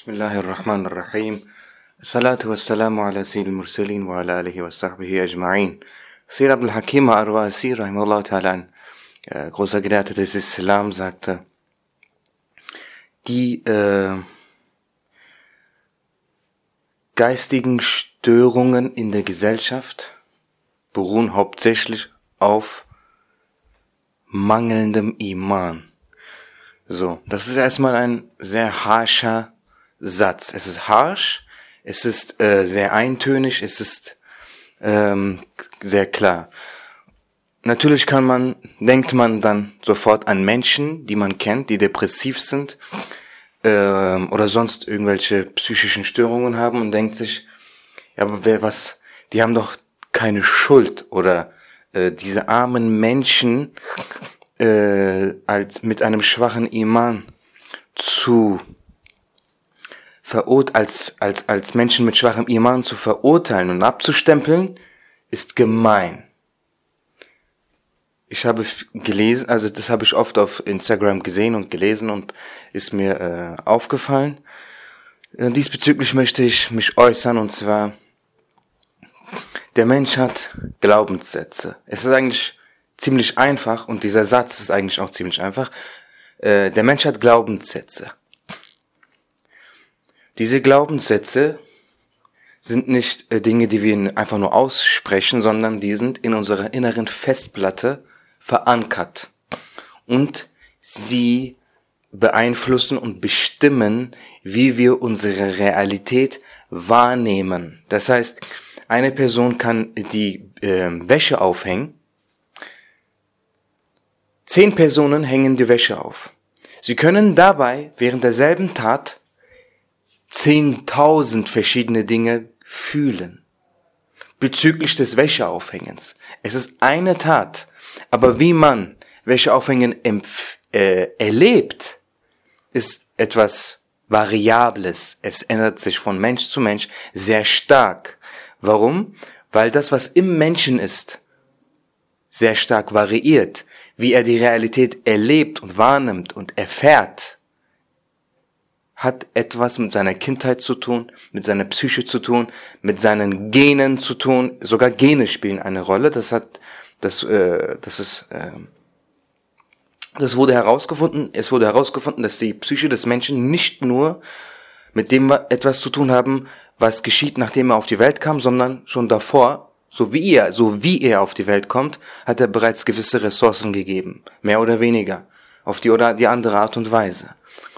بسم الله الرحمن الرحيم الصلاة والسلام على سيد المرسلين وعلى آله وصحبه أجمعين Sir Abdul Hakim Arwasi, rahimahullah ta'ala, ein äh, großer Gelehrter des Islam, sagte, die äh, geistigen Störungen in der Gesellschaft beruhen hauptsächlich auf mangelndem Iman. So, das ist erstmal ein sehr harscher Satz. Es ist harsch, es ist äh, sehr eintönig, es ist ähm, sehr klar. Natürlich kann man, denkt man dann sofort an Menschen, die man kennt, die depressiv sind ähm, oder sonst irgendwelche psychischen Störungen haben und denkt sich, ja, aber wer was, die haben doch keine Schuld oder äh, diese armen Menschen äh, als mit einem schwachen Iman zu verurt als als als Menschen mit schwachem Iman zu verurteilen und abzustempeln ist gemein. Ich habe gelesen, also das habe ich oft auf Instagram gesehen und gelesen und ist mir äh, aufgefallen. Äh, diesbezüglich möchte ich mich äußern und zwar der Mensch hat Glaubenssätze. Es ist eigentlich ziemlich einfach und dieser Satz ist eigentlich auch ziemlich einfach. Äh, der Mensch hat Glaubenssätze. Diese Glaubenssätze sind nicht äh, Dinge, die wir einfach nur aussprechen, sondern die sind in unserer inneren Festplatte verankert. Und sie beeinflussen und bestimmen, wie wir unsere Realität wahrnehmen. Das heißt, eine Person kann die äh, Wäsche aufhängen Zehn Personen hängen die Wäsche auf. Sie können dabei während derselben Tat zehntausend verschiedene Dinge fühlen. Bezüglich des Wäscheaufhängens. Es ist eine Tat, aber wie man Wäscheaufhängen äh, erlebt, ist etwas Variables. Es ändert sich von Mensch zu Mensch sehr stark. Warum? Weil das, was im Menschen ist, sehr stark variiert wie er die Realität erlebt und wahrnimmt und erfährt, hat etwas mit seiner Kindheit zu tun, mit seiner Psyche zu tun, mit seinen Genen zu tun. Sogar Gene spielen eine Rolle. Das hat, das, äh, das ist, äh, das wurde herausgefunden. Es wurde herausgefunden, dass die Psyche des Menschen nicht nur mit dem etwas zu tun haben, was geschieht, nachdem er auf die Welt kam, sondern schon davor so wie er, so wie er auf die Welt kommt, hat er bereits gewisse Ressourcen gegeben. Mehr oder weniger. Auf die oder die andere Art und Weise.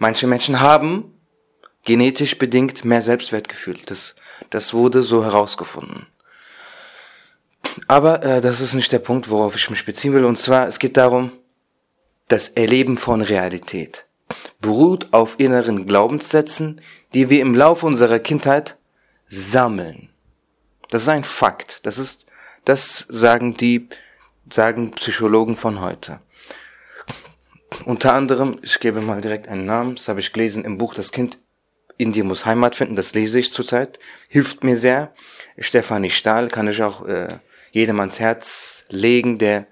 Manche Menschen haben genetisch bedingt mehr Selbstwertgefühl. Das, das wurde so herausgefunden. Aber äh, das ist nicht der Punkt, worauf ich mich beziehen will. Und zwar, es geht darum, das Erleben von Realität beruht auf inneren Glaubenssätzen, die wir im Laufe unserer Kindheit sammeln. Das ist ein Fakt. Das ist, das sagen die, sagen Psychologen von heute. Unter anderem, ich gebe mal direkt einen Namen, das habe ich gelesen im Buch Das Kind in dir muss Heimat finden, das lese ich zurzeit, hilft mir sehr. Stefanie Stahl kann ich auch äh, jedem ans Herz legen, der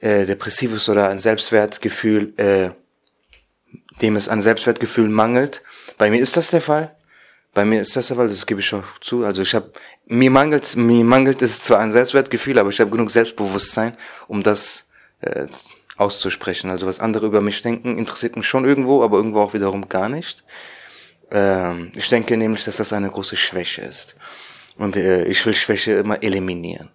äh, depressiv ist oder ein Selbstwertgefühl, äh, dem es an Selbstwertgefühl mangelt. Bei mir ist das der Fall. Bei mir ist das der Fall, das gebe ich auch zu. Also ich habe mir mangelt mir mangelt es zwar an Selbstwertgefühl, aber ich habe genug Selbstbewusstsein, um das äh, auszusprechen. Also was andere über mich denken, interessiert mich schon irgendwo, aber irgendwo auch wiederum gar nicht. Ähm, ich denke nämlich, dass das eine große Schwäche ist. Und äh, ich will Schwäche immer eliminieren.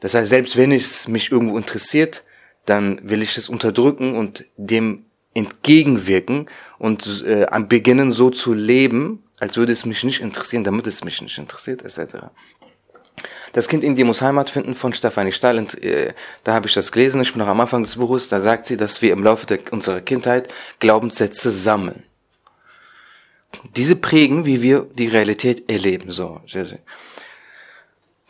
Das heißt, selbst wenn es mich irgendwo interessiert, dann will ich es unterdrücken und dem entgegenwirken und äh, beginnen so zu leben, als würde es mich nicht interessieren, damit es mich nicht interessiert, etc. Das Kind in dir muss Heimat finden von Stefanie Stahl. Und, äh, da habe ich das gelesen, ich bin noch am Anfang des Buches, da sagt sie, dass wir im Laufe der, unserer Kindheit Glaubenssätze sammeln. Diese prägen, wie wir die Realität erleben. So.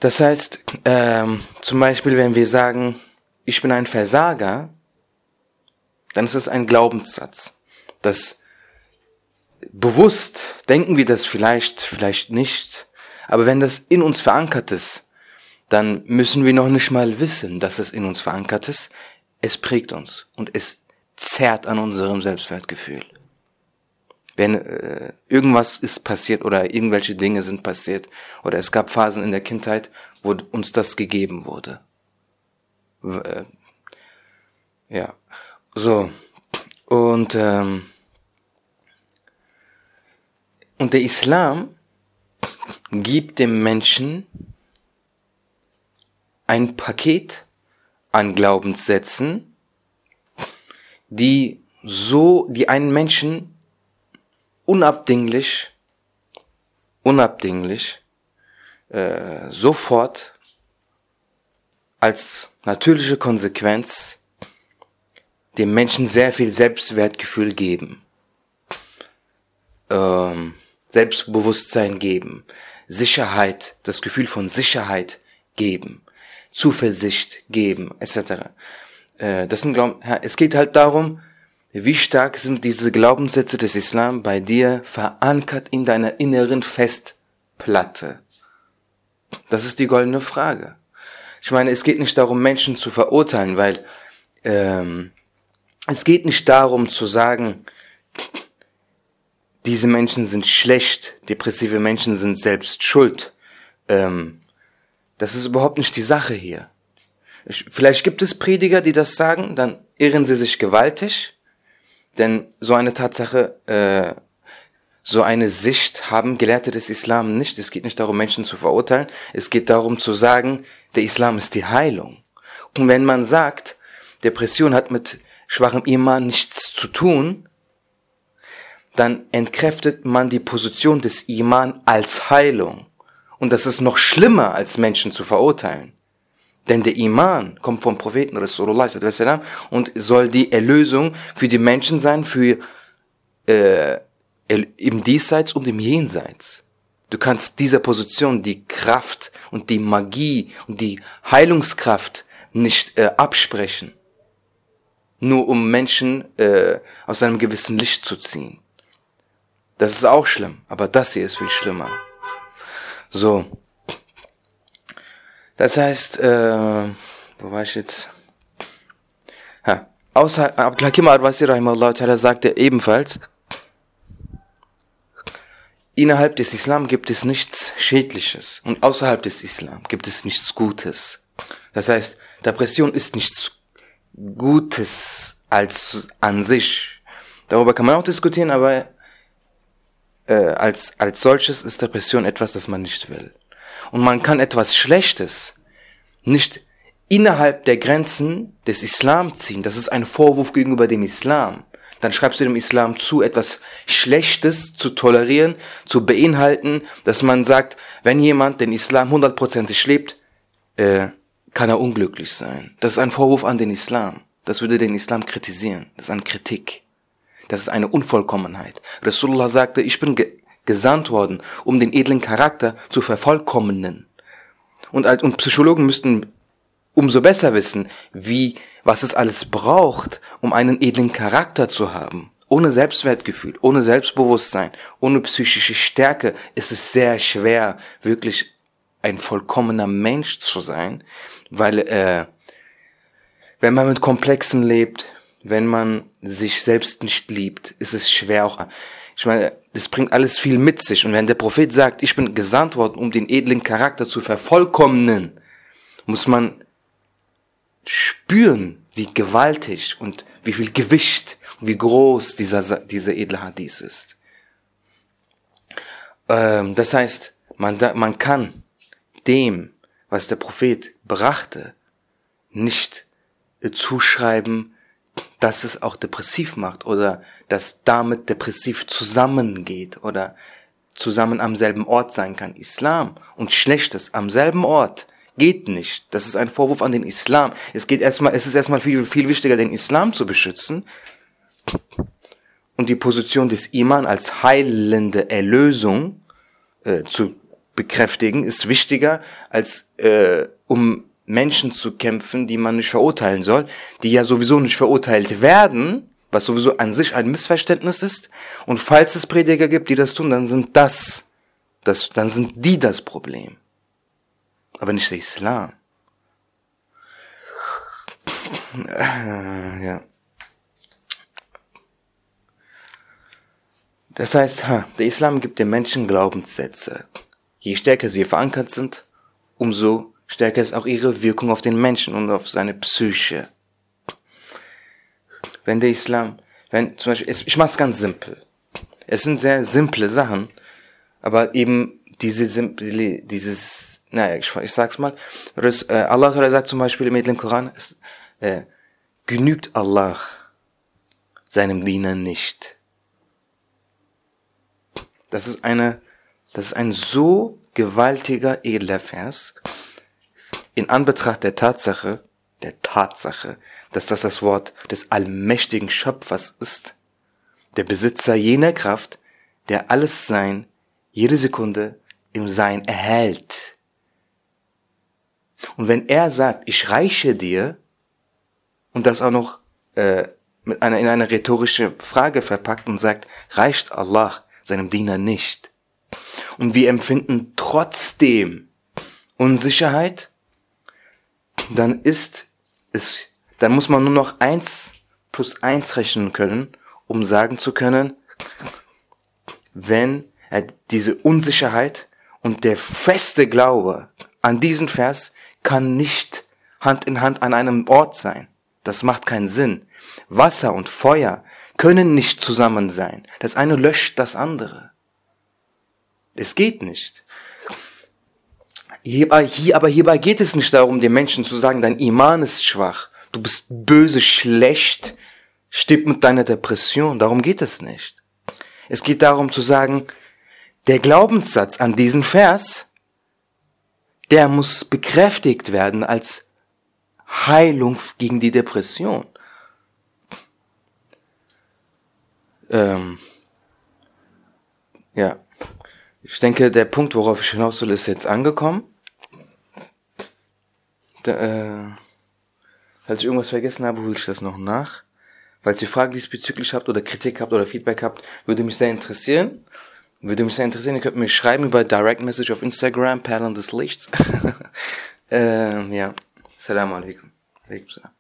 Das heißt, ähm, zum Beispiel, wenn wir sagen, ich bin ein Versager, dann ist es ein Glaubenssatz. Das bewusst denken wir das vielleicht, vielleicht nicht. Aber wenn das in uns verankert ist, dann müssen wir noch nicht mal wissen, dass es in uns verankert ist. Es prägt uns und es zerrt an unserem Selbstwertgefühl. wenn äh, irgendwas ist passiert oder irgendwelche Dinge sind passiert oder es gab Phasen in der Kindheit, wo uns das gegeben wurde. Äh, ja, so und ähm, und der Islam gibt dem Menschen ein Paket an Glaubenssätzen, die so, die einen Menschen unabdinglich, unabdinglich äh, sofort als natürliche Konsequenz dem Menschen sehr viel Selbstwertgefühl geben, ähm, Selbstbewusstsein geben, Sicherheit, das Gefühl von Sicherheit geben, Zuversicht geben, etc. Äh, das sind Glauben, es geht halt darum, wie stark sind diese Glaubenssätze des Islam bei dir verankert in deiner inneren Festplatte? Das ist die goldene Frage. Ich meine, es geht nicht darum, Menschen zu verurteilen, weil ähm, es geht nicht darum zu sagen, diese Menschen sind schlecht, depressive Menschen sind selbst schuld. Ähm, das ist überhaupt nicht die Sache hier. Ich, vielleicht gibt es Prediger, die das sagen, dann irren sie sich gewaltig, denn so eine Tatsache, äh, so eine Sicht haben Gelehrte des Islam nicht. Es geht nicht darum, Menschen zu verurteilen. Es geht darum zu sagen, der Islam ist die Heilung. Und wenn man sagt, Depression hat mit schwachem Iman nichts zu tun, dann entkräftet man die Position des Iman als Heilung. Und das ist noch schlimmer, als Menschen zu verurteilen. Denn der Iman kommt vom Propheten Rasulullah und soll die Erlösung für die Menschen sein, für äh, im Diesseits und im Jenseits. Du kannst dieser Position die Kraft und die Magie und die Heilungskraft nicht äh, absprechen, nur um Menschen äh, aus einem gewissen Licht zu ziehen. Das ist auch schlimm, aber das hier ist viel schlimmer. So. Das heißt, äh, wo war ich jetzt? Ha. Außer Abdul Hakim Arwasi ta'ala sagte ebenfalls, innerhalb des Islam gibt es nichts Schädliches und außerhalb des Islam gibt es nichts Gutes. Das heißt, Depression ist nichts Gutes als an sich. Darüber kann man auch diskutieren, aber äh, als, als solches ist Depression etwas, das man nicht will. Und man kann etwas Schlechtes nicht innerhalb der Grenzen des Islam ziehen. Das ist ein Vorwurf gegenüber dem Islam. Dann schreibst du dem Islam zu, etwas Schlechtes zu tolerieren, zu beinhalten, dass man sagt, wenn jemand den Islam hundertprozentig lebt, äh, kann er unglücklich sein. Das ist ein Vorwurf an den Islam. Das würde den Islam kritisieren. Das ist eine Kritik. Das ist eine Unvollkommenheit. Rasulullah sagte, ich bin ge gesandt worden, um den edlen Charakter zu vervollkommnen. Und, und Psychologen müssten umso besser wissen, wie, was es alles braucht, um einen edlen Charakter zu haben. Ohne Selbstwertgefühl, ohne Selbstbewusstsein, ohne psychische Stärke ist es sehr schwer, wirklich ein vollkommener Mensch zu sein, weil äh, wenn man mit Komplexen lebt, wenn man sich selbst nicht liebt, ist es schwer auch. Ich meine, das bringt alles viel mit sich. Und wenn der Prophet sagt, ich bin gesandt worden, um den edlen Charakter zu vervollkommnen, muss man spüren, wie gewaltig und wie viel Gewicht, wie groß dieser, dieser edle Hadith ist. Ähm, das heißt, man, man kann dem, was der Prophet brachte, nicht zuschreiben, dass es auch depressiv macht oder dass damit depressiv zusammengeht oder zusammen am selben Ort sein kann. Islam und Schlechtes am selben Ort geht nicht. Das ist ein Vorwurf an den Islam. Es geht erstmal, es ist erstmal viel, viel wichtiger, den Islam zu beschützen und die Position des Iman als heilende Erlösung äh, zu bekräftigen, ist wichtiger als äh, um Menschen zu kämpfen, die man nicht verurteilen soll, die ja sowieso nicht verurteilt werden, was sowieso an sich ein Missverständnis ist. Und falls es Prediger gibt, die das tun, dann sind das, das dann sind die das Problem. Aber nicht der Islam. Ja. Das heißt, der Islam gibt den Menschen Glaubenssätze. Je stärker sie verankert sind, umso stärker ist auch ihre Wirkung auf den Menschen und auf seine Psyche. Wenn der Islam, wenn zum Beispiel, ich mach's ganz simpel. Es sind sehr simple Sachen, aber eben diese simple, dieses, naja, ich, ich sag's mal, äh, Allah sagt zum Beispiel im Koran, es, äh, genügt Allah seinem Diener nicht. Das ist eine, das ist ein so gewaltiger, edler Vers, in Anbetracht der Tatsache, der Tatsache, dass das das Wort des allmächtigen Schöpfers ist, der Besitzer jener Kraft, der alles Sein, jede Sekunde im Sein erhält. Und wenn er sagt, ich reiche dir, und das auch noch äh, mit einer, in eine rhetorische Frage verpackt und sagt, reicht Allah seinem Diener nicht. Und wir empfinden trotzdem Unsicherheit, dann ist es, dann muss man nur noch eins plus eins rechnen können, um sagen zu können, wenn diese Unsicherheit und der feste Glaube an diesen Vers kann nicht Hand in Hand an einem Ort sein. Das macht keinen Sinn. Wasser und Feuer können nicht zusammen sein. Das eine löscht das andere. Es geht nicht. Hierbei, hier, aber hierbei geht es nicht darum, den Menschen zu sagen, dein Iman ist schwach, du bist böse, schlecht, stirb mit deiner Depression. Darum geht es nicht. Es geht darum zu sagen, der Glaubenssatz an diesen Vers, der muss bekräftigt werden als Heilung gegen die Depression. Ähm, ja, ich denke, der Punkt, worauf ich hinaus will, ist jetzt angekommen. Da, äh, falls ich irgendwas vergessen habe, hole ich das noch nach. Falls ihr Fragen diesbezüglich habt oder Kritik habt oder Feedback habt, würde mich sehr interessieren. Würde mich sehr interessieren, ihr könnt mir schreiben über Direct Message auf Instagram, Perlen des Lichts. ähm, ja. Salam alaikum. Alaikum salam.